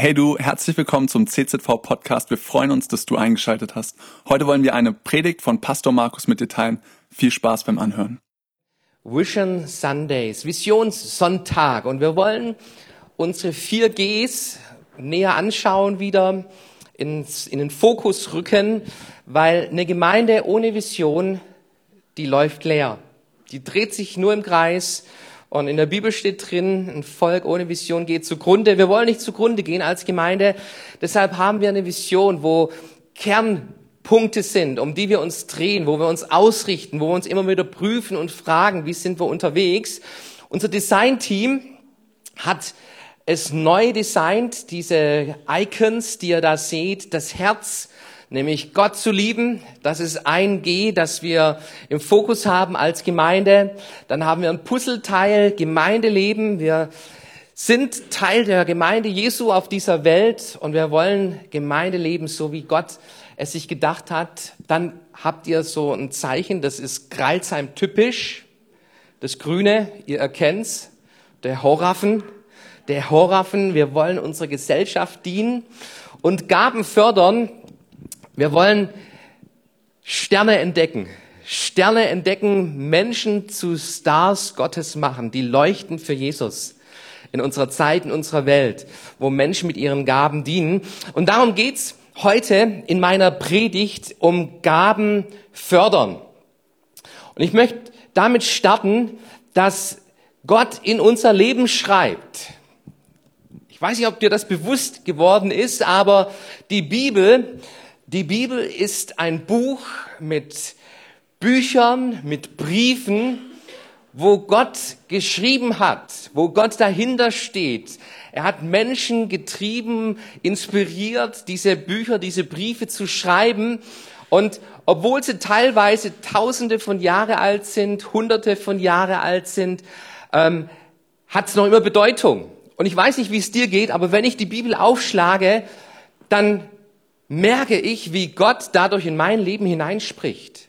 Hey du, herzlich willkommen zum CZV Podcast. Wir freuen uns, dass du eingeschaltet hast. Heute wollen wir eine Predigt von Pastor Markus mit dir teilen. Viel Spaß beim Anhören. Vision Sundays, Visionssonntag. Und wir wollen unsere vier Gs näher anschauen, wieder ins, in den Fokus rücken, weil eine Gemeinde ohne Vision, die läuft leer. Die dreht sich nur im Kreis und in der Bibel steht drin, ein Volk ohne Vision geht zugrunde. Wir wollen nicht zugrunde gehen als Gemeinde. Deshalb haben wir eine Vision, wo Kernpunkte sind, um die wir uns drehen, wo wir uns ausrichten, wo wir uns immer wieder prüfen und fragen, wie sind wir unterwegs. Unser Designteam hat es neu designt, diese Icons, die ihr da seht, das Herz, nämlich Gott zu lieben. Das ist ein G, das wir im Fokus haben als Gemeinde. Dann haben wir ein Puzzleteil Gemeindeleben. Wir sind Teil der Gemeinde Jesu auf dieser Welt und wir wollen Gemeindeleben so wie Gott es sich gedacht hat. Dann habt ihr so ein Zeichen, das ist Kreilsheim typisch. Das Grüne, ihr erkennt's, der Horaffen, der Horaffen, wir wollen unserer Gesellschaft dienen und Gaben fördern, wir wollen Sterne entdecken. Sterne entdecken, Menschen zu Stars Gottes machen, die leuchten für Jesus in unserer Zeit, in unserer Welt, wo Menschen mit ihren Gaben dienen. Und darum geht's heute in meiner Predigt um Gaben fördern. Und ich möchte damit starten, dass Gott in unser Leben schreibt. Ich weiß nicht, ob dir das bewusst geworden ist, aber die Bibel die Bibel ist ein Buch mit Büchern, mit Briefen, wo Gott geschrieben hat, wo Gott dahinter steht. Er hat Menschen getrieben, inspiriert, diese Bücher, diese Briefe zu schreiben. Und obwohl sie teilweise Tausende von Jahre alt sind, Hunderte von Jahre alt sind, ähm, hat es noch immer Bedeutung. Und ich weiß nicht, wie es dir geht, aber wenn ich die Bibel aufschlage, dann merke ich, wie Gott dadurch in mein Leben hineinspricht.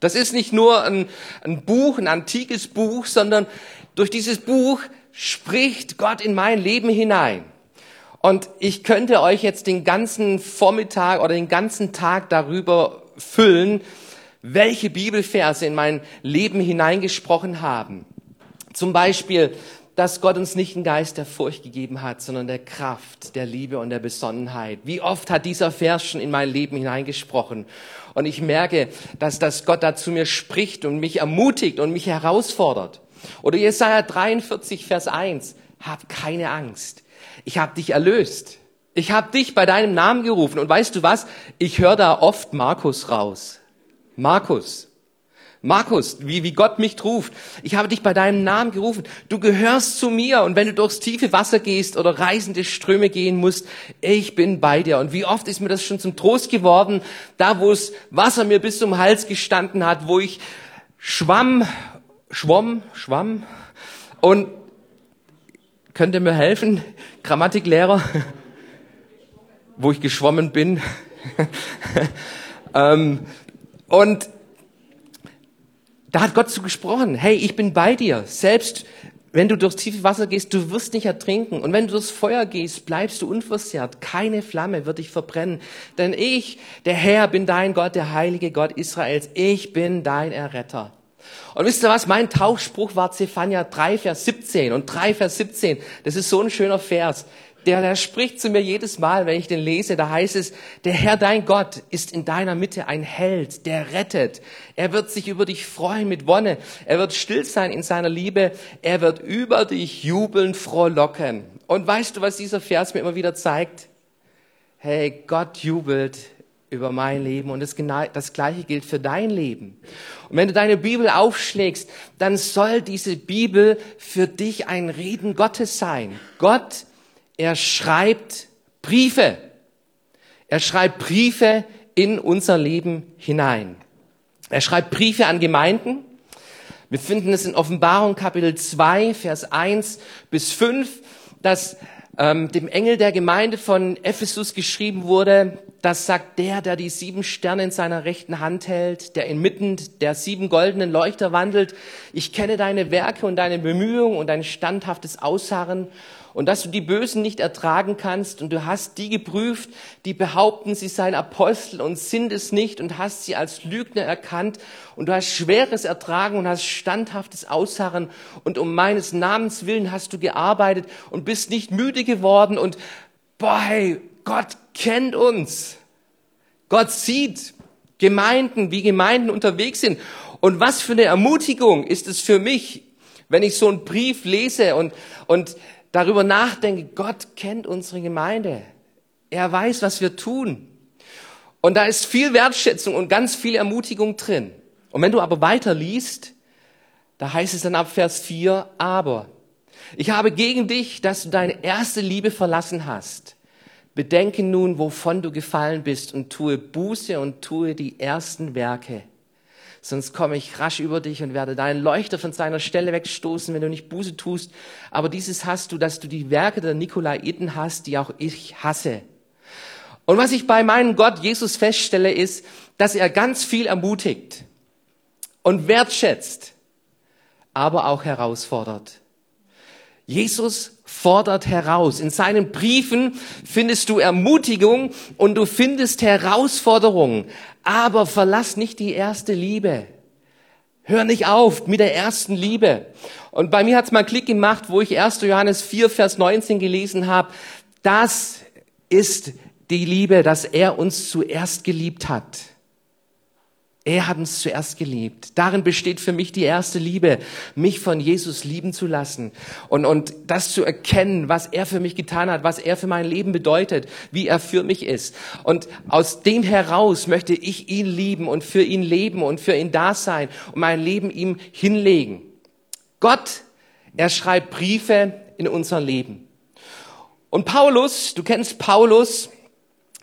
Das ist nicht nur ein, ein, Buch, ein antikes Buch, sondern durch dieses Buch spricht Gott in mein Leben hinein. Und ich könnte euch jetzt den ganzen Vormittag oder den ganzen Tag darüber füllen, welche Bibelverse in mein Leben hineingesprochen haben. Zum Beispiel dass Gott uns nicht einen Geist der Furcht gegeben hat, sondern der Kraft, der Liebe und der Besonnenheit. Wie oft hat dieser Vers schon in mein Leben hineingesprochen? Und ich merke, dass, dass Gott da zu mir spricht und mich ermutigt und mich herausfordert. Oder Jesaja 43, Vers 1. Hab keine Angst. Ich habe dich erlöst. Ich habe dich bei deinem Namen gerufen. Und weißt du was? Ich höre da oft Markus raus. Markus. Markus, wie, wie Gott mich ruft. Ich habe dich bei deinem Namen gerufen. Du gehörst zu mir. Und wenn du durchs tiefe Wasser gehst oder reisende Ströme gehen musst, ich bin bei dir. Und wie oft ist mir das schon zum Trost geworden, da wo es Wasser mir bis zum Hals gestanden hat, wo ich schwamm, schwamm, schwamm und könnt ihr mir helfen, Grammatiklehrer, wo ich geschwommen bin. ähm, und da hat Gott zu gesprochen. Hey, ich bin bei dir. Selbst wenn du durchs tiefe Wasser gehst, du wirst nicht ertrinken. Und wenn du durchs Feuer gehst, bleibst du unversehrt. Keine Flamme wird dich verbrennen. Denn ich, der Herr, bin dein Gott, der heilige Gott Israels. Ich bin dein Erretter. Und wisst ihr was? Mein Tauchspruch war Zephania 3, Vers 17. Und 3, Vers 17, das ist so ein schöner Vers der, der spricht zu mir jedes Mal, wenn ich den lese, da heißt es, der Herr dein Gott ist in deiner Mitte ein Held, der rettet. Er wird sich über dich freuen mit Wonne. Er wird still sein in seiner Liebe. Er wird über dich jubeln, frohlocken. Und weißt du, was dieser Vers mir immer wieder zeigt? Hey, Gott jubelt über mein Leben und das, das Gleiche gilt für dein Leben. Und wenn du deine Bibel aufschlägst, dann soll diese Bibel für dich ein Reden Gottes sein. Gott er schreibt Briefe. Er schreibt Briefe in unser Leben hinein. Er schreibt Briefe an Gemeinden. Wir finden es in Offenbarung Kapitel 2, Vers 1 bis 5, dass ähm, dem Engel der Gemeinde von Ephesus geschrieben wurde, das sagt der, der die sieben Sterne in seiner rechten Hand hält, der inmitten der sieben goldenen Leuchter wandelt. Ich kenne deine Werke und deine Bemühungen und dein standhaftes Ausharren und dass du die Bösen nicht ertragen kannst und du hast die geprüft, die behaupten, sie seien Apostel und sind es nicht und hast sie als Lügner erkannt und du hast Schweres ertragen und hast standhaftes Ausharren und um meines Namens willen hast du gearbeitet und bist nicht müde geworden und boah, hey, Gott kennt uns. Gott sieht Gemeinden, wie Gemeinden unterwegs sind. Und was für eine Ermutigung ist es für mich, wenn ich so einen Brief lese und, und darüber nachdenke, Gott kennt unsere Gemeinde. Er weiß, was wir tun. Und da ist viel Wertschätzung und ganz viel Ermutigung drin. Und wenn du aber weiter liest, da heißt es dann ab Vers 4, aber ich habe gegen dich, dass du deine erste Liebe verlassen hast. Bedenke nun, wovon du gefallen bist und tue Buße und tue die ersten Werke sonst komme ich rasch über dich und werde deinen Leuchter von seiner Stelle wegstoßen, wenn du nicht Buße tust. Aber dieses hast du, dass du die Werke der Nikolaiten hast, die auch ich hasse. Und was ich bei meinem Gott Jesus feststelle, ist, dass er ganz viel ermutigt und wertschätzt, aber auch herausfordert. Jesus fordert heraus. In seinen Briefen findest du Ermutigung und du findest Herausforderungen. Aber verlass nicht die erste Liebe. Hör nicht auf mit der ersten Liebe. Und bei mir hat es mal Klick gemacht, wo ich 1. Johannes 4, Vers 19 gelesen habe. Das ist die Liebe, dass er uns zuerst geliebt hat. Er hat uns zuerst geliebt. Darin besteht für mich die erste Liebe, mich von Jesus lieben zu lassen und, und das zu erkennen, was er für mich getan hat, was er für mein Leben bedeutet, wie er für mich ist. Und aus dem heraus möchte ich ihn lieben und für ihn leben und für ihn da sein und mein Leben ihm hinlegen. Gott, er schreibt Briefe in unser Leben. Und Paulus, du kennst Paulus,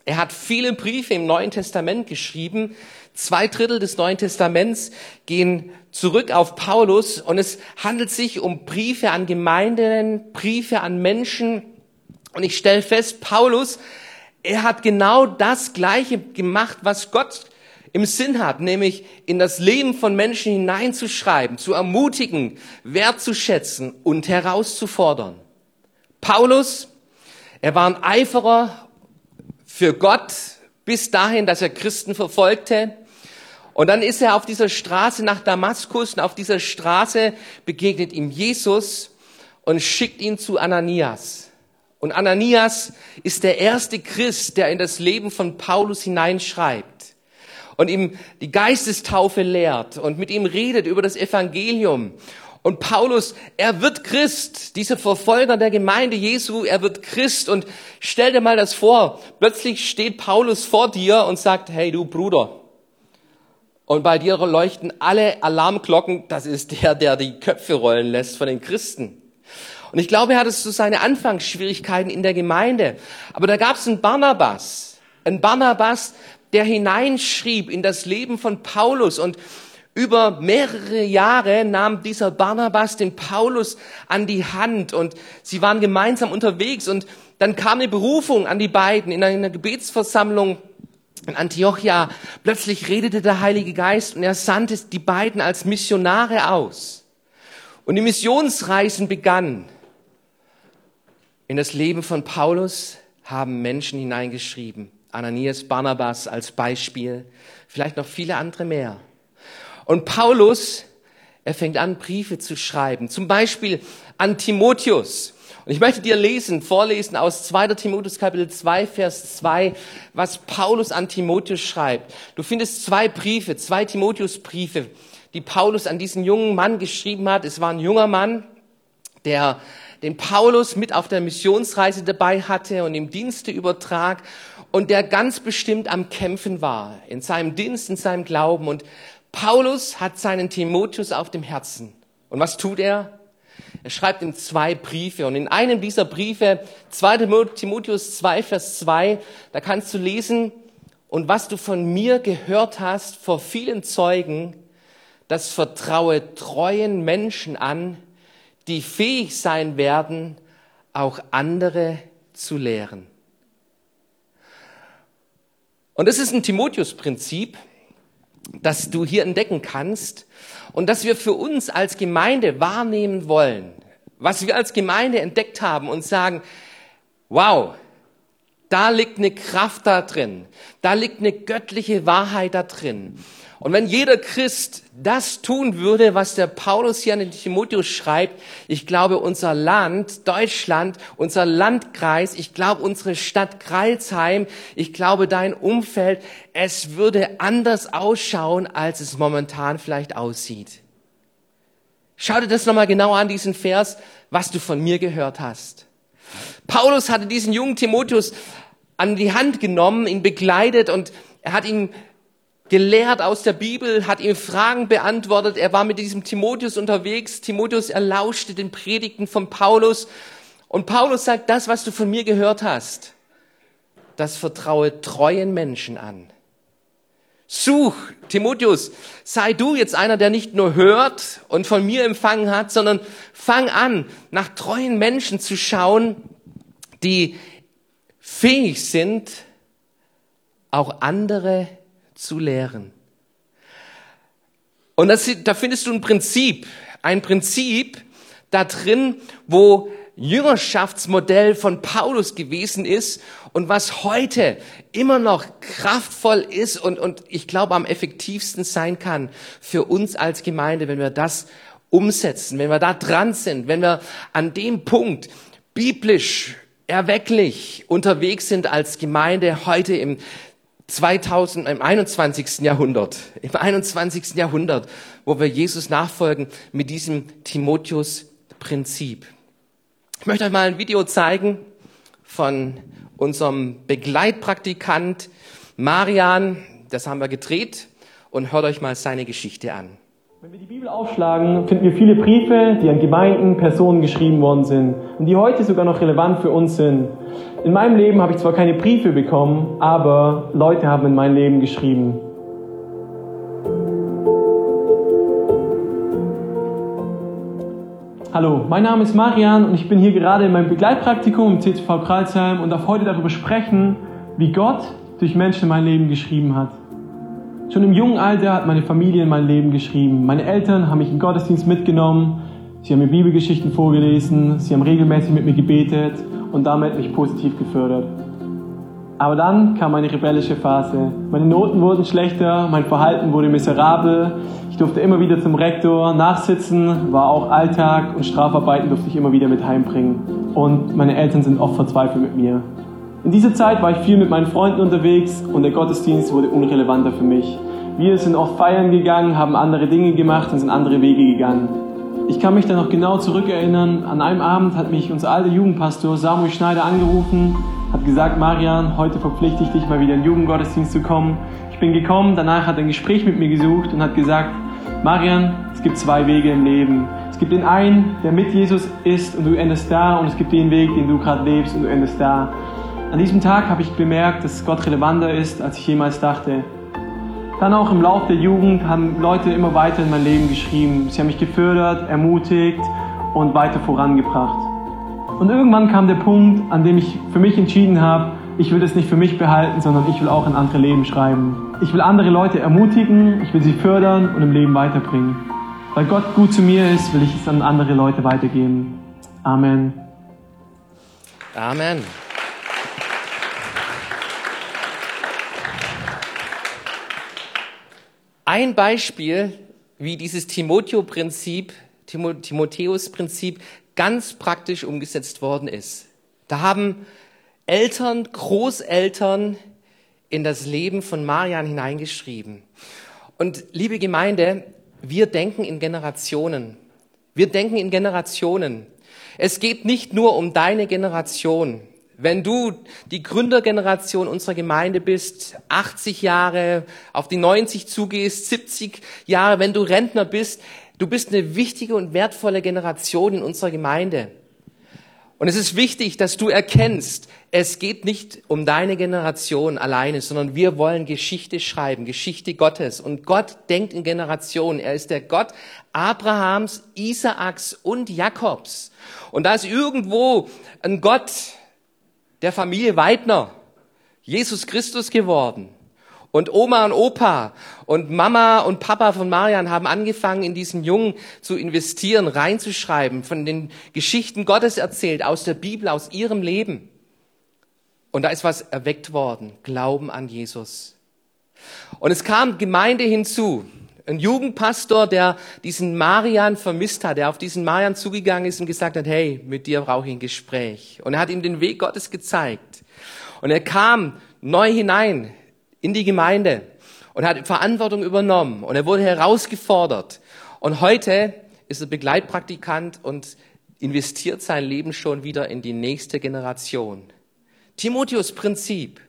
er hat viele Briefe im Neuen Testament geschrieben, Zwei Drittel des Neuen Testaments gehen zurück auf Paulus und es handelt sich um Briefe an Gemeinden, Briefe an Menschen. Und ich stelle fest, Paulus, er hat genau das Gleiche gemacht, was Gott im Sinn hat, nämlich in das Leben von Menschen hineinzuschreiben, zu ermutigen, wertzuschätzen und herauszufordern. Paulus, er war ein Eiferer für Gott bis dahin, dass er Christen verfolgte. Und dann ist er auf dieser Straße nach Damaskus und auf dieser Straße begegnet ihm Jesus und schickt ihn zu Ananias. Und Ananias ist der erste Christ, der in das Leben von Paulus hineinschreibt und ihm die Geistestaufe lehrt und mit ihm redet über das Evangelium. Und Paulus, er wird Christ, dieser Verfolger der Gemeinde Jesu, er wird Christ. Und stell dir mal das vor, plötzlich steht Paulus vor dir und sagt, hey du Bruder, und bei dir leuchten alle Alarmglocken. Das ist der, der die Köpfe rollen lässt von den Christen. Und ich glaube, er hatte so seine Anfangsschwierigkeiten in der Gemeinde. Aber da gab es einen Barnabas. Ein Barnabas, der hineinschrieb in das Leben von Paulus und über mehrere Jahre nahm dieser Barnabas den Paulus an die Hand und sie waren gemeinsam unterwegs und dann kam eine Berufung an die beiden in einer Gebetsversammlung in Antiochia, plötzlich redete der Heilige Geist und er sandte die beiden als Missionare aus. Und die Missionsreisen begannen. In das Leben von Paulus haben Menschen hineingeschrieben. Ananias, Barnabas als Beispiel, vielleicht noch viele andere mehr. Und Paulus, er fängt an, Briefe zu schreiben. Zum Beispiel an Timotheus. Und ich möchte dir lesen, vorlesen aus 2. Timotheus Kapitel 2, Vers 2, was Paulus an Timotheus schreibt. Du findest zwei Briefe, zwei Timotheus-Briefe, die Paulus an diesen jungen Mann geschrieben hat. Es war ein junger Mann, der den Paulus mit auf der Missionsreise dabei hatte und im Dienste übertrag und der ganz bestimmt am Kämpfen war, in seinem Dienst, in seinem Glauben. Und Paulus hat seinen Timotheus auf dem Herzen. Und was tut er? Er schreibt ihm zwei Briefe und in einem dieser Briefe, 2 Timotheus 2, Vers 2, da kannst du lesen, und was du von mir gehört hast vor vielen Zeugen, das vertraue treuen Menschen an, die fähig sein werden, auch andere zu lehren. Und das ist ein Timotheus-Prinzip, das du hier entdecken kannst und das wir für uns als Gemeinde wahrnehmen wollen. was wir als Gemeinde entdeckt haben und sagen, wow, da liegt eine Kraft da drin, da liegt eine göttliche Wahrheit da drin. Und wenn jeder Christ das tun würde, was der Paulus hier an den Timotheus schreibt, ich glaube, unser Land, Deutschland, unser Landkreis, ich glaube, unsere Stadt Kreilsheim, ich glaube, dein Umfeld, es würde anders ausschauen, als es momentan vielleicht aussieht. Schau dir das nochmal genau an, diesen Vers, was du von mir gehört hast. Paulus hatte diesen jungen Timotheus an die Hand genommen, ihn begleitet und er hat ihn gelehrt aus der Bibel, hat ihm Fragen beantwortet. Er war mit diesem Timotheus unterwegs. Timotheus erlauschte den Predigten von Paulus. Und Paulus sagt, das, was du von mir gehört hast, das vertraue treuen Menschen an. Such, Timotheus, sei du jetzt einer, der nicht nur hört und von mir empfangen hat, sondern fang an, nach treuen Menschen zu schauen, die fähig sind, auch andere zu lehren. Und das, da findest du ein Prinzip, ein Prinzip da drin, wo Jüngerschaftsmodell von Paulus gewesen ist und was heute immer noch kraftvoll ist und, und ich glaube am effektivsten sein kann für uns als Gemeinde, wenn wir das umsetzen, wenn wir da dran sind, wenn wir an dem Punkt biblisch erwecklich unterwegs sind als Gemeinde heute im 2000, im 21. Jahrhundert, im 21. Jahrhundert, wo wir Jesus nachfolgen mit diesem Timotheus-Prinzip. Ich möchte euch mal ein Video zeigen von unserem Begleitpraktikant Marian. Das haben wir gedreht und hört euch mal seine Geschichte an. Wenn wir die Bibel aufschlagen, finden wir viele Briefe, die an Gemeinden, Personen geschrieben worden sind und die heute sogar noch relevant für uns sind. In meinem Leben habe ich zwar keine Briefe bekommen, aber Leute haben in mein Leben geschrieben. Hallo, mein Name ist Marian und ich bin hier gerade in meinem Begleitpraktikum im CCV Kreuzheim und darf heute darüber sprechen, wie Gott durch Menschen in mein Leben geschrieben hat. Schon im jungen Alter hat meine Familie in mein Leben geschrieben. Meine Eltern haben mich in Gottesdienst mitgenommen, sie haben mir Bibelgeschichten vorgelesen, sie haben regelmäßig mit mir gebetet und damit mich positiv gefördert. Aber dann kam eine rebellische Phase. Meine Noten wurden schlechter, mein Verhalten wurde miserabel. Ich durfte immer wieder zum Rektor nachsitzen, war auch Alltag und Strafarbeiten durfte ich immer wieder mit heimbringen. Und meine Eltern sind oft verzweifelt mit mir. In dieser Zeit war ich viel mit meinen Freunden unterwegs und der Gottesdienst wurde unrelevanter für mich. Wir sind oft feiern gegangen, haben andere Dinge gemacht und sind andere Wege gegangen. Ich kann mich da noch genau zurückerinnern. An einem Abend hat mich unser alter Jugendpastor Samuel Schneider angerufen, hat gesagt, Marian, heute verpflichte ich dich mal wieder in den Jugendgottesdienst zu kommen. Ich bin gekommen, danach hat er ein Gespräch mit mir gesucht und hat gesagt, Marian, es gibt zwei Wege im Leben. Es gibt den einen, der mit Jesus ist und du endest da und es gibt den Weg, den du gerade lebst und du endest da. An diesem Tag habe ich bemerkt, dass Gott relevanter ist, als ich jemals dachte. Dann auch im Laufe der Jugend haben Leute immer weiter in mein Leben geschrieben. Sie haben mich gefördert, ermutigt und weiter vorangebracht. Und irgendwann kam der Punkt, an dem ich für mich entschieden habe, ich will es nicht für mich behalten, sondern ich will auch in andere Leben schreiben. Ich will andere Leute ermutigen, ich will sie fördern und im Leben weiterbringen. Weil Gott gut zu mir ist, will ich es an andere Leute weitergeben. Amen. Amen. Ein Beispiel, wie dieses Timotheo-Prinzip, Timotheus-Prinzip ganz praktisch umgesetzt worden ist. Da haben Eltern, Großeltern in das Leben von Marian hineingeschrieben. Und liebe Gemeinde, wir denken in Generationen. Wir denken in Generationen. Es geht nicht nur um deine Generation. Wenn du die Gründergeneration unserer Gemeinde bist, 80 Jahre, auf die 90 zugehst, 70 Jahre, wenn du Rentner bist, du bist eine wichtige und wertvolle Generation in unserer Gemeinde. Und es ist wichtig, dass du erkennst, es geht nicht um deine Generation alleine, sondern wir wollen Geschichte schreiben, Geschichte Gottes. Und Gott denkt in Generationen. Er ist der Gott Abrahams, Isaaks und Jakobs. Und da ist irgendwo ein Gott, der Familie Weidner Jesus Christus geworden. Und Oma und Opa und Mama und Papa von Marian haben angefangen, in diesen Jungen zu investieren, reinzuschreiben, von den Geschichten Gottes erzählt, aus der Bibel, aus ihrem Leben. Und da ist was erweckt worden, Glauben an Jesus. Und es kam Gemeinde hinzu. Ein Jugendpastor, der diesen Marian vermisst hat, der auf diesen Marian zugegangen ist und gesagt hat, hey, mit dir brauche ich ein Gespräch. Und er hat ihm den Weg Gottes gezeigt. Und er kam neu hinein in die Gemeinde und hat Verantwortung übernommen und er wurde herausgefordert. Und heute ist er Begleitpraktikant und investiert sein Leben schon wieder in die nächste Generation. Timotheus Prinzip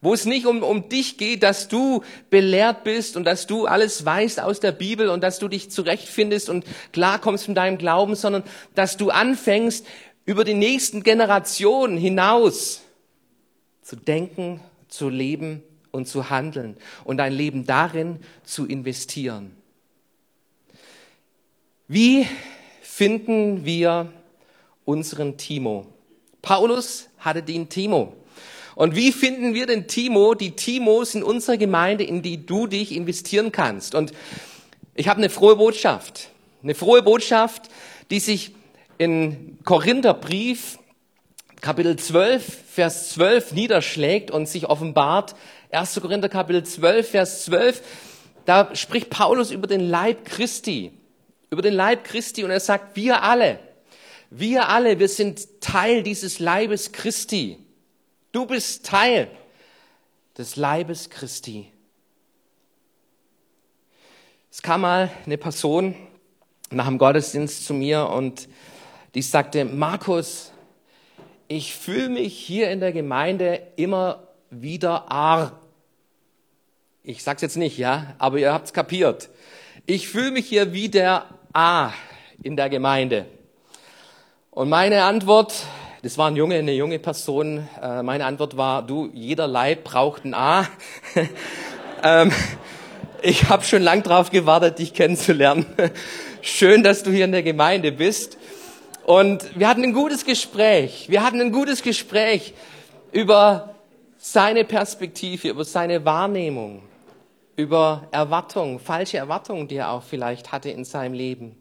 wo es nicht um, um dich geht, dass du belehrt bist und dass du alles weißt aus der Bibel und dass du dich zurechtfindest und klarkommst mit deinem Glauben, sondern dass du anfängst, über die nächsten Generationen hinaus zu denken, zu leben und zu handeln und dein Leben darin zu investieren. Wie finden wir unseren Timo? Paulus hatte den Timo. Und wie finden wir den Timo, die Timos in unserer Gemeinde, in die du dich investieren kannst? Und ich habe eine frohe Botschaft. Eine frohe Botschaft, die sich in Korintherbrief Kapitel 12, Vers 12 niederschlägt und sich offenbart. 1. Korinther Kapitel 12, Vers 12. Da spricht Paulus über den Leib Christi. Über den Leib Christi und er sagt, wir alle, wir alle, wir sind Teil dieses Leibes Christi. Du bist Teil des Leibes Christi. Es kam mal eine Person nach dem Gottesdienst zu mir und die sagte, Markus, ich fühle mich hier in der Gemeinde immer wieder arm. Ich sag's jetzt nicht, ja, aber ihr habt's kapiert. Ich fühle mich hier wie der A in der Gemeinde. Und meine Antwort das war ein Junge, eine junge Person. Äh, meine Antwort war, du, jeder Leib braucht ein A. ähm, ich habe schon lang drauf gewartet, dich kennenzulernen. Schön, dass du hier in der Gemeinde bist. Und wir hatten ein gutes Gespräch. Wir hatten ein gutes Gespräch über seine Perspektive, über seine Wahrnehmung, über Erwartungen, falsche Erwartungen, die er auch vielleicht hatte in seinem Leben.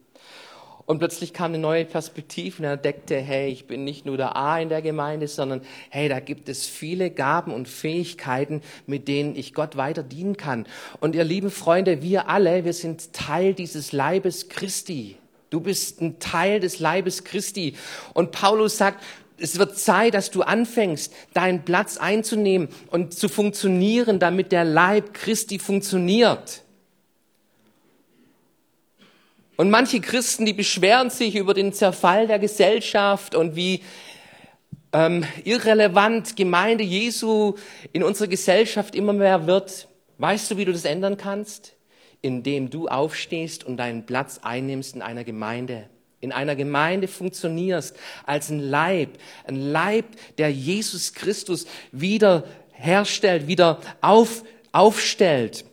Und plötzlich kam eine neue Perspektive und er entdeckte, hey, ich bin nicht nur der A in der Gemeinde, sondern hey, da gibt es viele Gaben und Fähigkeiten, mit denen ich Gott weiter dienen kann. Und ihr lieben Freunde, wir alle, wir sind Teil dieses Leibes Christi. Du bist ein Teil des Leibes Christi. Und Paulus sagt, es wird Zeit, dass du anfängst, deinen Platz einzunehmen und zu funktionieren, damit der Leib Christi funktioniert. Und manche Christen, die beschweren sich über den Zerfall der Gesellschaft und wie ähm, irrelevant Gemeinde Jesu in unserer Gesellschaft immer mehr wird. Weißt du, wie du das ändern kannst? Indem du aufstehst und deinen Platz einnimmst in einer Gemeinde. In einer Gemeinde funktionierst als ein Leib, ein Leib, der Jesus Christus wieder herstellt, wieder auf, aufstellt.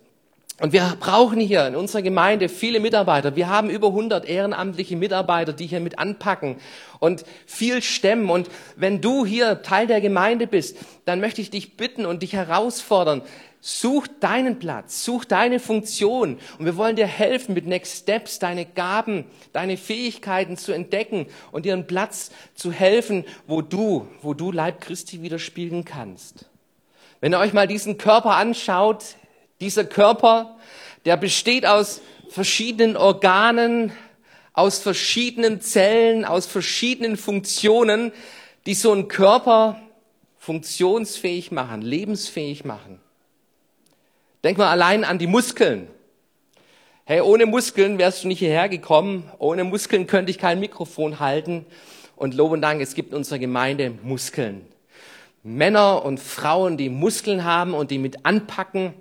Und wir brauchen hier in unserer Gemeinde viele Mitarbeiter. Wir haben über 100 ehrenamtliche Mitarbeiter, die hier mit anpacken und viel stemmen. Und wenn du hier Teil der Gemeinde bist, dann möchte ich dich bitten und dich herausfordern. Such deinen Platz, such deine Funktion. Und wir wollen dir helfen, mit Next Steps deine Gaben, deine Fähigkeiten zu entdecken und dir einen Platz zu helfen, wo du, wo du Leib Christi widerspiegeln kannst. Wenn ihr euch mal diesen Körper anschaut, dieser Körper, der besteht aus verschiedenen Organen, aus verschiedenen Zellen, aus verschiedenen Funktionen, die so einen Körper funktionsfähig machen, lebensfähig machen. Denk mal allein an die Muskeln. Hey, ohne Muskeln wärst du nicht hierher gekommen. Ohne Muskeln könnte ich kein Mikrofon halten. Und Lob und Dank, es gibt in unserer Gemeinde Muskeln. Männer und Frauen, die Muskeln haben und die mit anpacken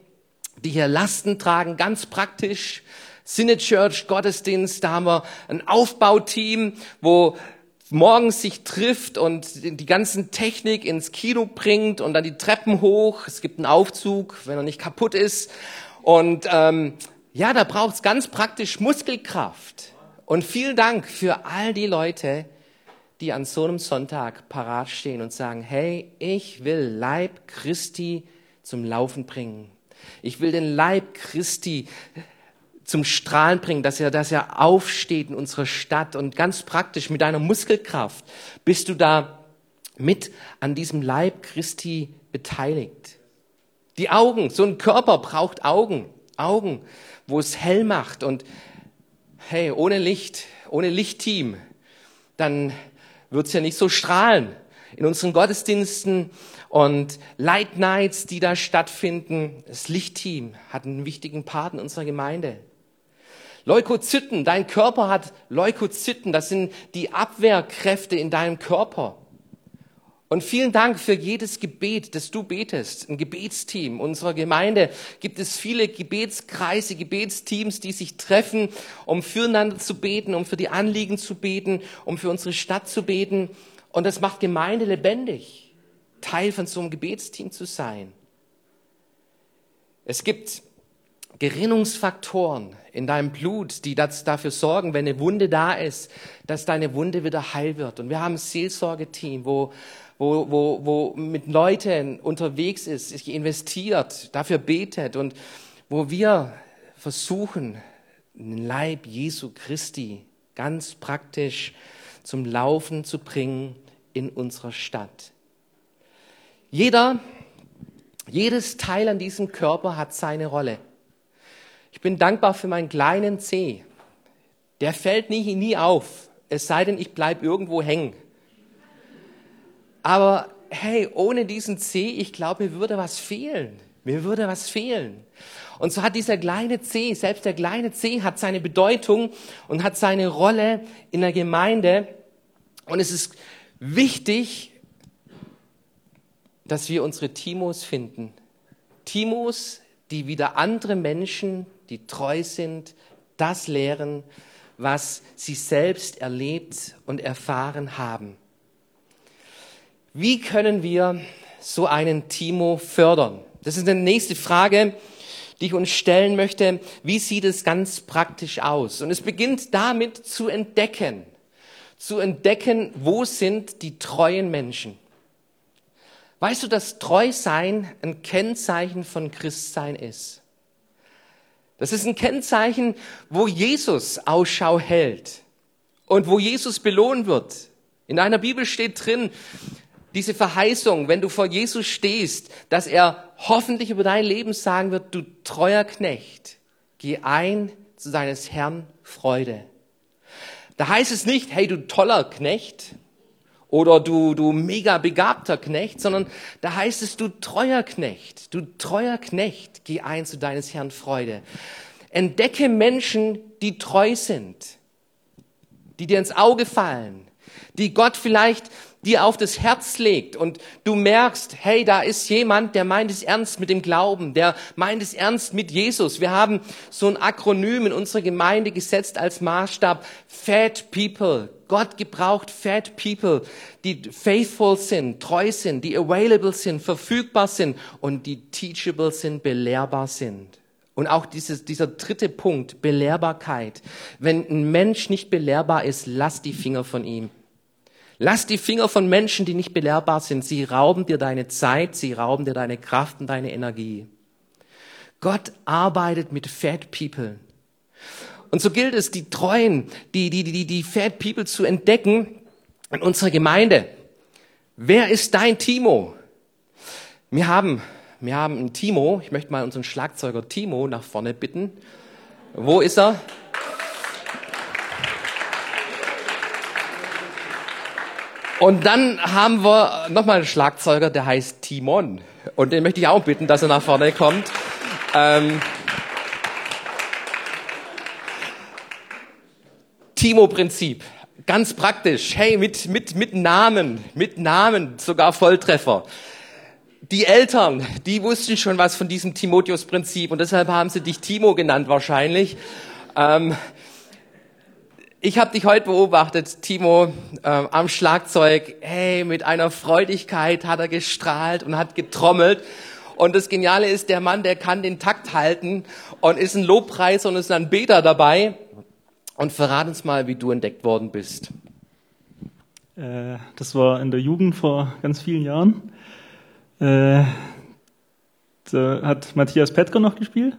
die hier Lasten tragen, ganz praktisch. Sinne Church Gottesdienst, da haben wir ein Aufbauteam, wo morgens sich trifft und die ganzen Technik ins Kino bringt und dann die Treppen hoch. Es gibt einen Aufzug, wenn er nicht kaputt ist. Und ähm, ja, da braucht es ganz praktisch Muskelkraft. Und vielen Dank für all die Leute, die an so einem Sonntag parat stehen und sagen, hey, ich will Leib Christi zum Laufen bringen. Ich will den Leib Christi zum Strahlen bringen, dass er, dass er aufsteht in unserer Stadt und ganz praktisch mit deiner Muskelkraft bist du da mit an diesem Leib Christi beteiligt. Die Augen, so ein Körper braucht Augen, Augen, wo es hell macht und hey, ohne Licht, ohne Lichtteam, dann wird's ja nicht so strahlen. In unseren Gottesdiensten und Light Nights, die da stattfinden, das Lichtteam hat einen wichtigen Part in unserer Gemeinde. Leukozyten, dein Körper hat Leukozyten, das sind die Abwehrkräfte in deinem Körper. Und vielen Dank für jedes Gebet, das du betest. Ein Gebetsteam unserer Gemeinde gibt es viele Gebetskreise, Gebetsteams, die sich treffen, um füreinander zu beten, um für die Anliegen zu beten, um für unsere Stadt zu beten. Und das macht Gemeinde lebendig, Teil von so einem Gebetsteam zu sein. Es gibt Gerinnungsfaktoren in deinem Blut, die dafür sorgen, wenn eine Wunde da ist, dass deine Wunde wieder heil wird. Und wir haben ein Seelsorgeteam, wo wo, wo, wo mit Leuten unterwegs ist, sich investiert, dafür betet und wo wir versuchen, den Leib Jesu Christi ganz praktisch zum Laufen zu bringen in unserer Stadt. Jeder, jedes Teil an diesem Körper hat seine Rolle. Ich bin dankbar für meinen kleinen Zeh. Der fällt nie, nie auf, es sei denn, ich bleib irgendwo hängen. Aber hey, ohne diesen C, ich glaube, mir würde was fehlen. Mir würde was fehlen. Und so hat dieser kleine C, selbst der kleine C hat seine Bedeutung und hat seine Rolle in der Gemeinde. Und es ist wichtig, dass wir unsere Timos finden. Timos, die wieder andere Menschen, die treu sind, das lehren, was sie selbst erlebt und erfahren haben. Wie können wir so einen Timo fördern? Das ist eine nächste Frage, die ich uns stellen möchte. Wie sieht es ganz praktisch aus? Und es beginnt damit zu entdecken, zu entdecken, wo sind die treuen Menschen? Weißt du, dass Treusein ein Kennzeichen von Christsein ist? Das ist ein Kennzeichen, wo Jesus Ausschau hält und wo Jesus belohnt wird. In einer Bibel steht drin, diese Verheißung, wenn du vor Jesus stehst, dass er hoffentlich über dein Leben sagen wird, du treuer Knecht, geh ein zu deines Herrn Freude. Da heißt es nicht, hey du toller Knecht oder du, du mega begabter Knecht, sondern da heißt es, du treuer Knecht, du treuer Knecht, geh ein zu deines Herrn Freude. Entdecke Menschen, die treu sind, die dir ins Auge fallen, die Gott vielleicht dir auf das Herz legt und du merkst, hey, da ist jemand, der meint es ernst mit dem Glauben, der meint es ernst mit Jesus. Wir haben so ein Akronym in unserer Gemeinde gesetzt als Maßstab, Fat People. Gott gebraucht Fat People, die faithful sind, treu sind, die available sind, verfügbar sind und die teachable sind, belehrbar sind. Und auch dieses, dieser dritte Punkt, Belehrbarkeit. Wenn ein Mensch nicht belehrbar ist, lass die Finger von ihm. Lass die Finger von Menschen, die nicht belehrbar sind. Sie rauben dir deine Zeit, sie rauben dir deine Kraft und deine Energie. Gott arbeitet mit Fat People. Und so gilt es, die Treuen, die, die, die, die Fat People zu entdecken in unserer Gemeinde. Wer ist dein Timo? Wir haben, wir haben einen Timo. Ich möchte mal unseren Schlagzeuger Timo nach vorne bitten. Wo ist er? Und dann haben wir nochmal einen Schlagzeuger, der heißt Timon. Und den möchte ich auch bitten, dass er nach vorne kommt. Ähm, Timo-Prinzip. Ganz praktisch. Hey, mit, mit, mit Namen, mit Namen, sogar Volltreffer. Die Eltern, die wussten schon was von diesem Timotheus-Prinzip und deshalb haben sie dich Timo genannt wahrscheinlich. Ähm, ich habe dich heute beobachtet, Timo, äh, am Schlagzeug. Hey, mit einer Freudigkeit hat er gestrahlt und hat getrommelt. Und das Geniale ist, der Mann, der kann den Takt halten und ist ein Lobpreis und ist ein Beter dabei. Und verrat uns mal, wie du entdeckt worden bist. Äh, das war in der Jugend vor ganz vielen Jahren. Äh, Da hat Matthias Petker noch gespielt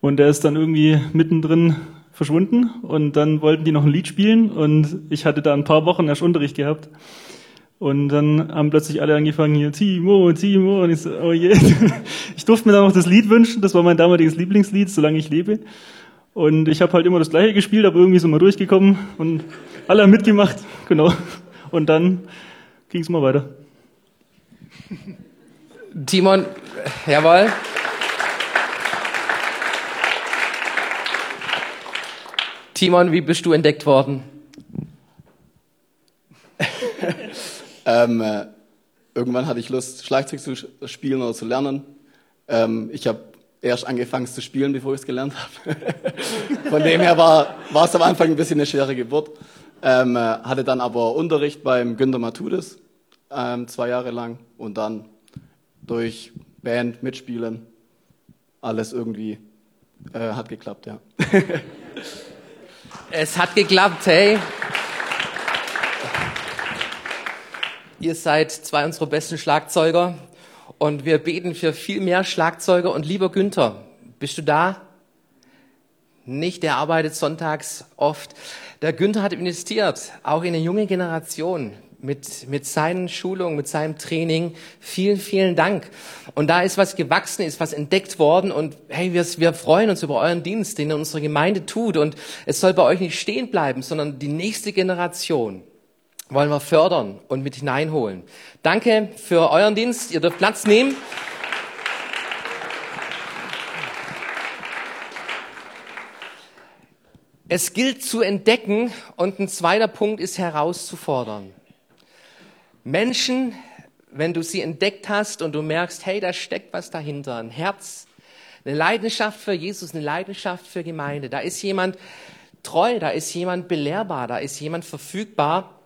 und der ist dann irgendwie mittendrin verschwunden und dann wollten die noch ein Lied spielen und ich hatte da ein paar Wochen erst Unterricht gehabt. Und dann haben plötzlich alle angefangen hier, Timo, Timo, und ich so, oh je. Ich durfte mir dann noch das Lied wünschen, das war mein damaliges Lieblingslied, solange ich lebe. Und ich habe halt immer das gleiche gespielt, aber irgendwie sind wir durchgekommen und alle haben mitgemacht, genau. Und dann ging es mal weiter. Timon, jawohl. Timon, wie bist du entdeckt worden? ähm, äh, irgendwann hatte ich Lust, Schlagzeug zu spielen oder zu lernen. Ähm, ich habe erst angefangen zu spielen, bevor ich es gelernt habe. Von dem her war, war es am Anfang ein bisschen eine schwere Geburt. Ähm, äh, hatte dann aber Unterricht beim Günter Matudis, ähm, zwei Jahre lang. Und dann durch Band, Mitspielen, alles irgendwie äh, hat geklappt, ja. es hat geklappt, hey. Ihr seid zwei unserer besten Schlagzeuger und wir beten für viel mehr Schlagzeuger. Und lieber Günther, bist du da? Nicht, der arbeitet sonntags oft. Der Günther hat investiert, auch in eine junge Generation mit, mit seinen Schulungen, mit seinem Training. Vielen, vielen Dank. Und da ist was gewachsen, ist was entdeckt worden. Und hey, wir, wir freuen uns über euren Dienst, den unsere Gemeinde tut. Und es soll bei euch nicht stehen bleiben, sondern die nächste Generation wollen wir fördern und mit hineinholen. Danke für euren Dienst. Ihr dürft Platz nehmen. Es gilt zu entdecken und ein zweiter Punkt ist herauszufordern. Menschen, wenn du sie entdeckt hast und du merkst, hey, da steckt was dahinter, ein Herz, eine Leidenschaft für Jesus, eine Leidenschaft für Gemeinde, da ist jemand treu, da ist jemand belehrbar, da ist jemand verfügbar,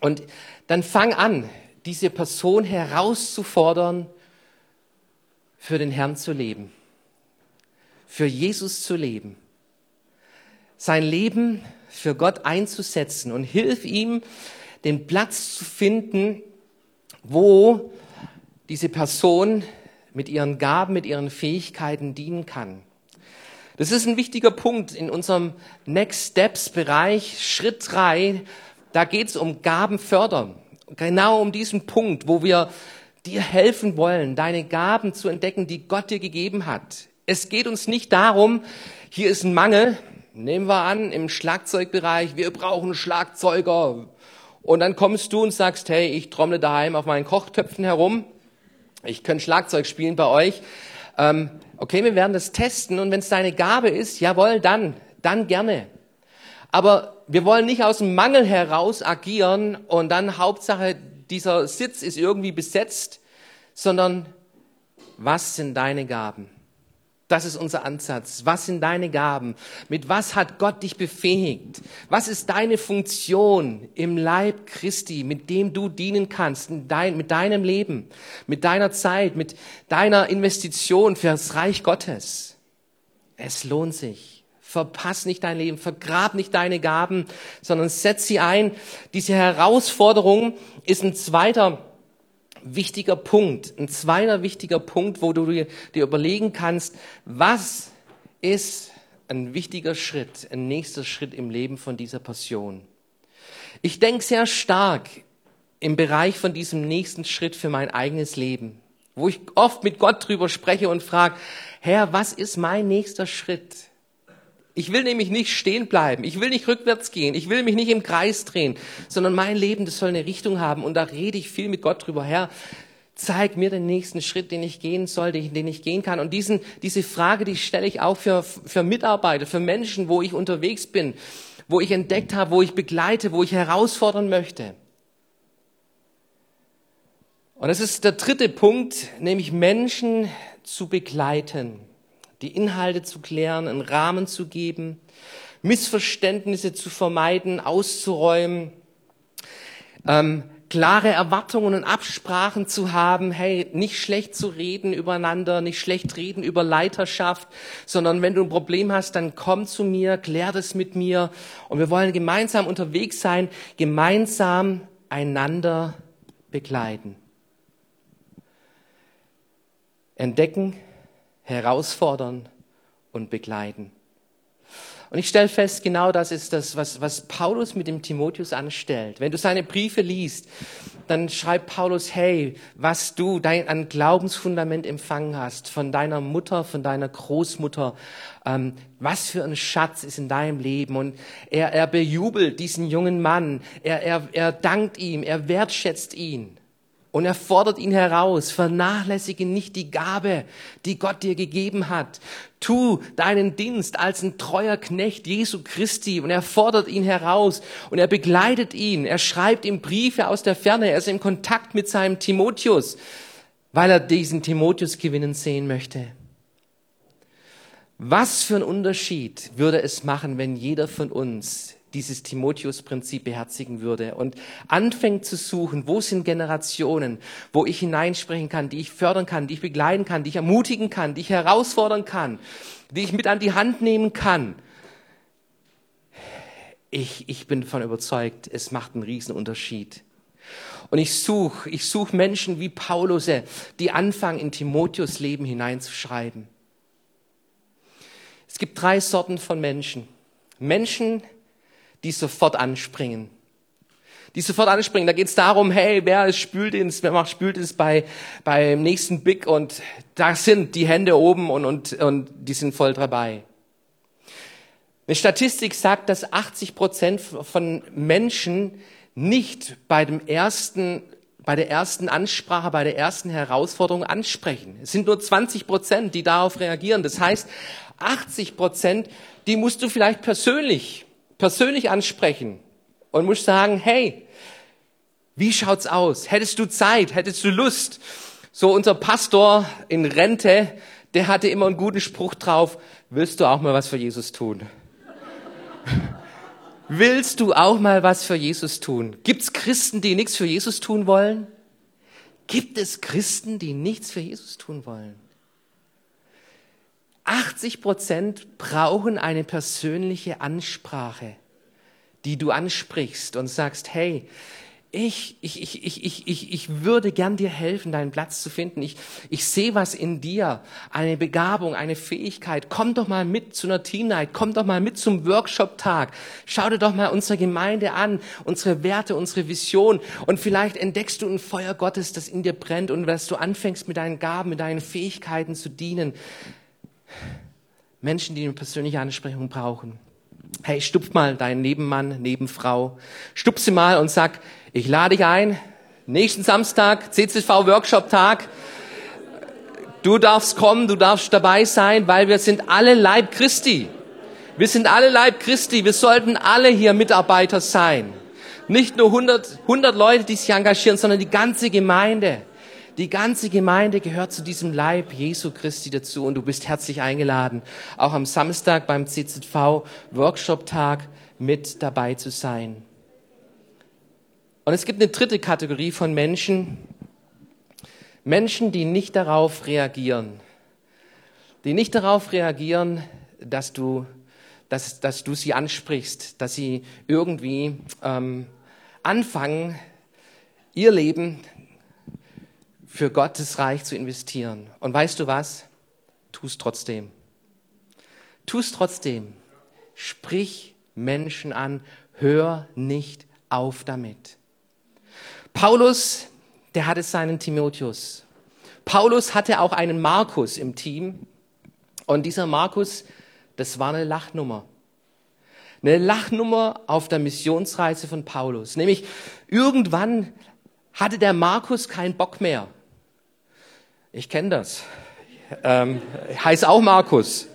und dann fang an, diese Person herauszufordern, für den Herrn zu leben, für Jesus zu leben, sein Leben für Gott einzusetzen und hilf ihm, den Platz zu finden, wo diese Person mit ihren Gaben, mit ihren Fähigkeiten dienen kann. Das ist ein wichtiger Punkt in unserem Next Steps Bereich, Schritt drei da geht es um Gaben fördern. Genau um diesen Punkt, wo wir dir helfen wollen, deine Gaben zu entdecken, die Gott dir gegeben hat. Es geht uns nicht darum, hier ist ein Mangel, nehmen wir an, im Schlagzeugbereich, wir brauchen Schlagzeuger. Und dann kommst du und sagst, hey, ich trommle daheim auf meinen Kochtöpfen herum, ich könnte Schlagzeug spielen bei euch. Ähm, okay, wir werden das testen und wenn es deine Gabe ist, jawohl, dann, dann gerne. Aber wir wollen nicht aus dem Mangel heraus agieren und dann Hauptsache dieser Sitz ist irgendwie besetzt, sondern was sind deine Gaben? Das ist unser Ansatz. Was sind deine Gaben? Mit was hat Gott dich befähigt? Was ist deine Funktion im Leib Christi, mit dem du dienen kannst, dein, mit deinem Leben, mit deiner Zeit, mit deiner Investition fürs Reich Gottes? Es lohnt sich. Verpass nicht dein Leben, vergrab nicht deine Gaben, sondern setz sie ein. Diese Herausforderung ist ein zweiter wichtiger Punkt, ein zweiter wichtiger Punkt, wo du dir, dir überlegen kannst, was ist ein wichtiger Schritt, ein nächster Schritt im Leben von dieser Passion. Ich denke sehr stark im Bereich von diesem nächsten Schritt für mein eigenes Leben, wo ich oft mit Gott drüber spreche und frage, Herr, was ist mein nächster Schritt? Ich will nämlich nicht stehen bleiben. Ich will nicht rückwärts gehen. Ich will mich nicht im Kreis drehen, sondern mein Leben, das soll eine Richtung haben. Und da rede ich viel mit Gott drüber. Herr, zeig mir den nächsten Schritt, den ich gehen soll, den ich gehen kann. Und diesen, diese Frage, die stelle ich auch für, für Mitarbeiter, für Menschen, wo ich unterwegs bin, wo ich entdeckt habe, wo ich begleite, wo ich herausfordern möchte. Und das ist der dritte Punkt, nämlich Menschen zu begleiten die Inhalte zu klären, einen Rahmen zu geben, Missverständnisse zu vermeiden, auszuräumen, ähm, klare Erwartungen und Absprachen zu haben, hey, nicht schlecht zu reden übereinander, nicht schlecht reden über Leiterschaft, sondern wenn du ein Problem hast, dann komm zu mir, klär das mit mir und wir wollen gemeinsam unterwegs sein, gemeinsam einander begleiten. Entdecken, herausfordern und begleiten. Und ich stelle fest, genau das ist das, was, was Paulus mit dem Timotheus anstellt. Wenn du seine Briefe liest, dann schreibt Paulus, hey, was du dein, an Glaubensfundament empfangen hast von deiner Mutter, von deiner Großmutter, ähm, was für ein Schatz ist in deinem Leben. Und er, er bejubelt diesen jungen Mann, er, er, er dankt ihm, er wertschätzt ihn. Und er fordert ihn heraus, vernachlässige nicht die Gabe, die Gott dir gegeben hat. Tu deinen Dienst als ein treuer Knecht Jesu Christi. Und er fordert ihn heraus und er begleitet ihn. Er schreibt ihm Briefe aus der Ferne. Er ist in Kontakt mit seinem Timotheus, weil er diesen Timotheus gewinnen sehen möchte. Was für ein Unterschied würde es machen, wenn jeder von uns dieses Timotheus-Prinzip beherzigen würde und anfängt zu suchen, wo sind Generationen, wo ich hineinsprechen kann, die ich fördern kann, die ich begleiten kann, die ich ermutigen kann, die ich herausfordern kann, die ich mit an die Hand nehmen kann. Ich, ich bin davon überzeugt, es macht einen riesen Unterschied. Und ich suche, ich suche Menschen wie Paulus, die anfangen, in Timotheus Leben hineinzuschreiben. Es gibt drei Sorten von Menschen. Menschen, die sofort anspringen. Die sofort anspringen. Da geht es darum, hey, wer ist Spüldienst, wer macht Spüldienst bei, beim nächsten Big und da sind die Hände oben und, und, und die sind voll dabei. Eine Statistik sagt, dass 80 Prozent von Menschen nicht bei dem ersten bei der ersten Ansprache, bei der ersten Herausforderung ansprechen. Es sind nur 20 Prozent, die darauf reagieren. Das heißt, 80 Prozent, die musst du vielleicht persönlich persönlich ansprechen und musst sagen, hey, wie schaut's aus? Hättest du Zeit? Hättest du Lust? So unser Pastor in Rente, der hatte immer einen guten Spruch drauf. Willst du auch mal was für Jesus tun? Willst du auch mal was für Jesus tun? Gibt's Christen, die nichts für Jesus tun wollen? Gibt es Christen, die nichts für Jesus tun wollen? 80 Prozent brauchen eine persönliche Ansprache, die du ansprichst und sagst, hey, ich, ich, ich, ich, ich, ich, ich würde gern dir helfen, deinen Platz zu finden. Ich, ich sehe was in dir, eine Begabung, eine Fähigkeit. Komm doch mal mit zu einer Team Night, komm doch mal mit zum Workshop-Tag. Schau dir doch mal unsere Gemeinde an, unsere Werte, unsere Vision. Und vielleicht entdeckst du ein Feuer Gottes, das in dir brennt und dass du anfängst mit deinen Gaben, mit deinen Fähigkeiten zu dienen. Menschen, die eine persönliche Ansprechung brauchen. Hey, stupf mal deinen Nebenmann, Nebenfrau. Stupf sie mal und sag, ich lade dich ein. Nächsten Samstag, CCV Workshop Tag. Du darfst kommen, du darfst dabei sein, weil wir sind alle Leib Christi. Wir sind alle Leib Christi. Wir sollten alle hier Mitarbeiter sein. Nicht nur 100, 100 Leute, die sich engagieren, sondern die ganze Gemeinde. Die ganze Gemeinde gehört zu diesem Leib Jesu Christi dazu und du bist herzlich eingeladen, auch am Samstag beim CZV Workshop-Tag mit dabei zu sein. Und es gibt eine dritte Kategorie von Menschen, Menschen, die nicht darauf reagieren, die nicht darauf reagieren, dass du, dass, dass du sie ansprichst, dass sie irgendwie ähm, anfangen, ihr Leben für Gottes Reich zu investieren. Und weißt du was? Tu es trotzdem. Tu es trotzdem. Sprich Menschen an. Hör nicht auf damit. Paulus, der hatte seinen Timotheus. Paulus hatte auch einen Markus im Team. Und dieser Markus, das war eine Lachnummer. Eine Lachnummer auf der Missionsreise von Paulus. Nämlich irgendwann hatte der Markus keinen Bock mehr. Ich kenne das. Ähm, heißt auch Markus.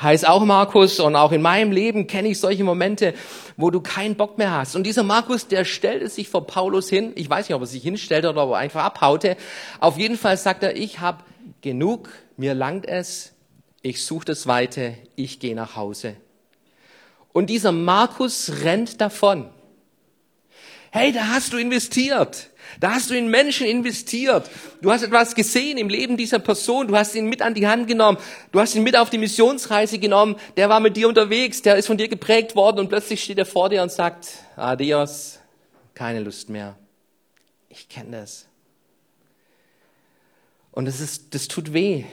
Heißt auch Markus und auch in meinem Leben kenne ich solche Momente, wo du keinen Bock mehr hast. Und dieser Markus, der stellte sich vor Paulus hin. Ich weiß nicht, ob er sich hinstellte oder ob er einfach abhaute. Auf jeden Fall sagt er, ich habe genug, mir langt es, ich suche das Weite, ich gehe nach Hause. Und dieser Markus rennt davon. Hey, da hast du investiert. Da hast du in Menschen investiert. Du hast etwas gesehen im Leben dieser Person. Du hast ihn mit an die Hand genommen. Du hast ihn mit auf die Missionsreise genommen. Der war mit dir unterwegs. Der ist von dir geprägt worden und plötzlich steht er vor dir und sagt, adios, keine Lust mehr. Ich kenne das. Und das ist, das tut weh.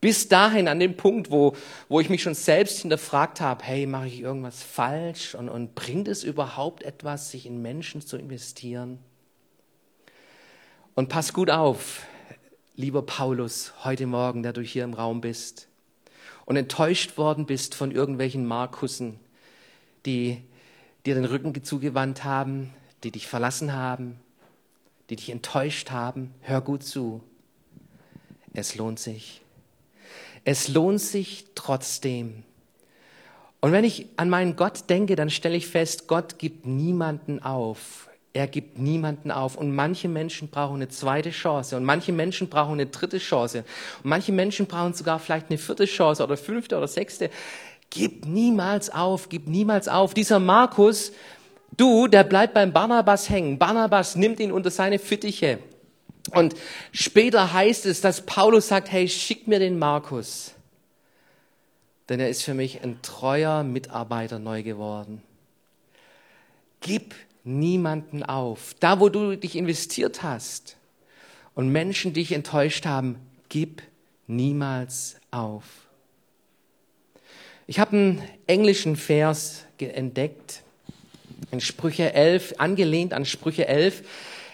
Bis dahin an dem Punkt, wo, wo ich mich schon selbst hinterfragt habe, hey, mache ich irgendwas falsch und, und bringt es überhaupt etwas, sich in Menschen zu investieren? Und pass gut auf, lieber Paulus, heute Morgen, der du hier im Raum bist und enttäuscht worden bist von irgendwelchen Markussen, die dir den Rücken zugewandt haben, die dich verlassen haben, die dich enttäuscht haben, hör gut zu. Es lohnt sich. Es lohnt sich trotzdem. Und wenn ich an meinen Gott denke, dann stelle ich fest, Gott gibt niemanden auf. Er gibt niemanden auf. Und manche Menschen brauchen eine zweite Chance. Und manche Menschen brauchen eine dritte Chance. Und manche Menschen brauchen sogar vielleicht eine vierte Chance oder fünfte oder sechste. Gib niemals auf, gib niemals auf. Dieser Markus, du, der bleibt beim Barnabas hängen. Barnabas nimmt ihn unter seine Fittiche. Und später heißt es, dass Paulus sagt, hey, schick mir den Markus. Denn er ist für mich ein treuer Mitarbeiter neu geworden. Gib niemanden auf. Da, wo du dich investiert hast und Menschen dich enttäuscht haben, gib niemals auf. Ich habe einen englischen Vers entdeckt, in Sprüche 11, angelehnt an Sprüche 11.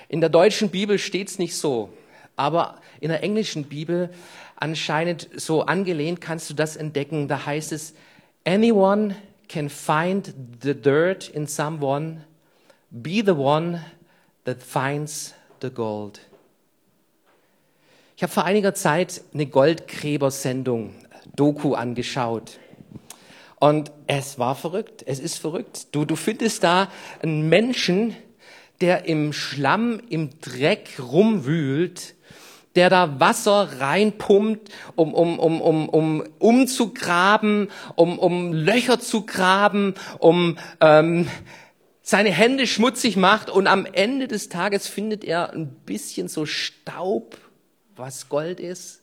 In der deutschen Bibel steht's nicht so, aber in der englischen Bibel anscheinend so angelehnt kannst du das entdecken. Da heißt es, anyone can find the dirt in someone, be the one that finds the gold. Ich habe vor einiger Zeit eine Goldgräbersendung, Doku angeschaut. Und es war verrückt, es ist verrückt. Du, du findest da einen Menschen, der im Schlamm, im Dreck rumwühlt, der da Wasser reinpumpt, um, um, um, um, um umzugraben, um, um Löcher zu graben, um ähm, seine Hände schmutzig macht und am Ende des Tages findet er ein bisschen so Staub, was Gold ist,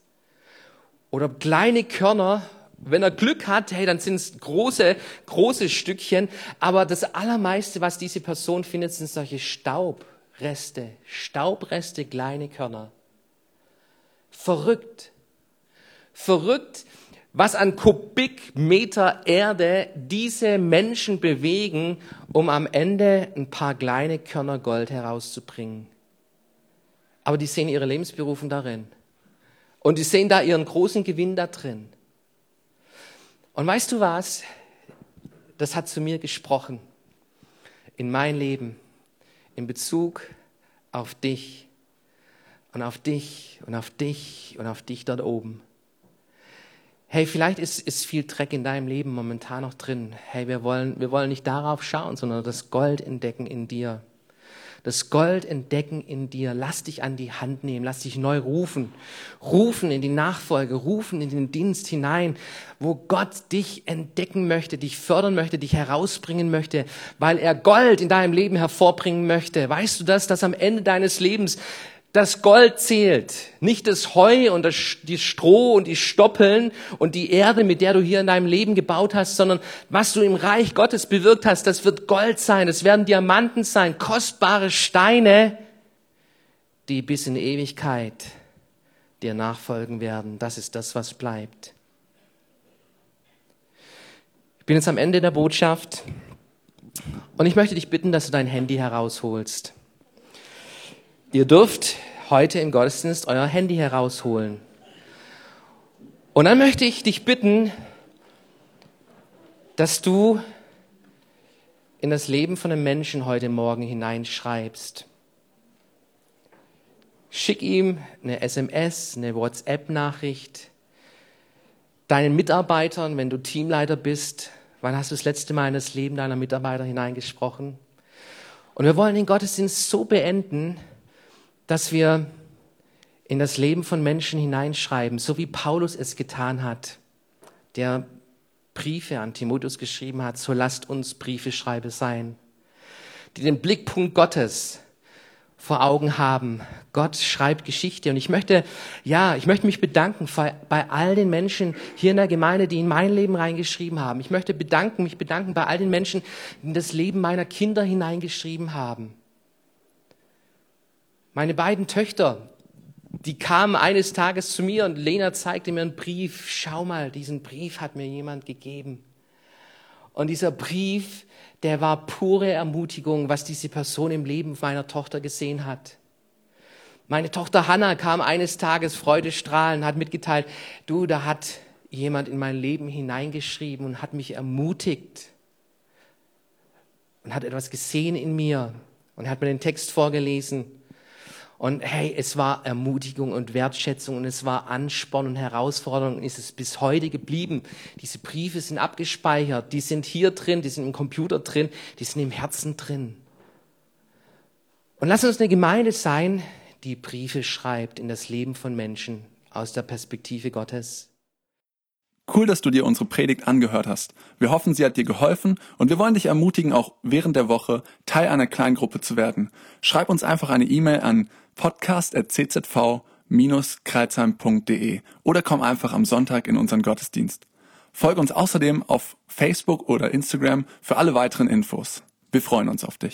oder kleine Körner, wenn er Glück hat, hey, dann sind es große, große Stückchen. Aber das Allermeiste, was diese Person findet, sind solche Staubreste, Staubreste, kleine Körner. Verrückt. Verrückt, was an Kubikmeter Erde diese Menschen bewegen, um am Ende ein paar kleine Körner Gold herauszubringen. Aber die sehen ihre Lebensberufung darin. Und die sehen da ihren großen Gewinn da drin. Und weißt du was? Das hat zu mir gesprochen in mein Leben in Bezug auf dich und auf dich und auf dich und auf dich dort oben. Hey, vielleicht ist, ist viel Dreck in deinem Leben momentan noch drin. Hey, wir wollen, wir wollen nicht darauf schauen, sondern das Gold entdecken in dir das Gold entdecken in dir. Lass dich an die Hand nehmen, lass dich neu rufen. Rufen in die Nachfolge, rufen in den Dienst hinein, wo Gott dich entdecken möchte, dich fördern möchte, dich herausbringen möchte, weil er Gold in deinem Leben hervorbringen möchte. Weißt du das, dass am Ende deines Lebens das Gold zählt, nicht das Heu und das, die Stroh und die Stoppeln und die Erde, mit der du hier in deinem Leben gebaut hast, sondern was du im Reich Gottes bewirkt hast, das wird Gold sein, das werden Diamanten sein, kostbare Steine, die bis in Ewigkeit dir nachfolgen werden. Das ist das, was bleibt. Ich bin jetzt am Ende der Botschaft und ich möchte dich bitten, dass du dein Handy herausholst. Ihr dürft heute im Gottesdienst euer Handy herausholen. Und dann möchte ich dich bitten, dass du in das Leben von einem Menschen heute Morgen hineinschreibst. Schick ihm eine SMS, eine WhatsApp-Nachricht. Deinen Mitarbeitern, wenn du Teamleiter bist, wann hast du das letzte Mal in das Leben deiner Mitarbeiter hineingesprochen? Und wir wollen den Gottesdienst so beenden, dass wir in das Leben von Menschen hineinschreiben, so wie Paulus es getan hat, der Briefe an Timotheus geschrieben hat, so lasst uns Briefeschreiber sein, die den Blickpunkt Gottes vor Augen haben. Gott schreibt Geschichte. Und ich möchte, ja, ich möchte mich bedanken bei all den Menschen hier in der Gemeinde, die in mein Leben reingeschrieben haben. Ich möchte bedanken, mich bedanken bei all den Menschen, die in das Leben meiner Kinder hineingeschrieben haben. Meine beiden Töchter, die kamen eines Tages zu mir und Lena zeigte mir einen Brief. Schau mal, diesen Brief hat mir jemand gegeben. Und dieser Brief, der war pure Ermutigung, was diese Person im Leben meiner Tochter gesehen hat. Meine Tochter Hannah kam eines Tages freudestrahlend, hat mitgeteilt, du, da hat jemand in mein Leben hineingeschrieben und hat mich ermutigt und hat etwas gesehen in mir und hat mir den Text vorgelesen. Und hey, es war Ermutigung und Wertschätzung und es war Ansporn und Herausforderung und ist es bis heute geblieben. Diese Briefe sind abgespeichert, die sind hier drin, die sind im Computer drin, die sind im Herzen drin. Und lass uns eine Gemeinde sein, die Briefe schreibt in das Leben von Menschen aus der Perspektive Gottes. Cool, dass du dir unsere Predigt angehört hast. Wir hoffen, sie hat dir geholfen und wir wollen dich ermutigen, auch während der Woche Teil einer Kleingruppe zu werden. Schreib uns einfach eine E-Mail an podcast.czv-kreuzheim.de oder komm einfach am Sonntag in unseren Gottesdienst. Folge uns außerdem auf Facebook oder Instagram für alle weiteren Infos. Wir freuen uns auf dich.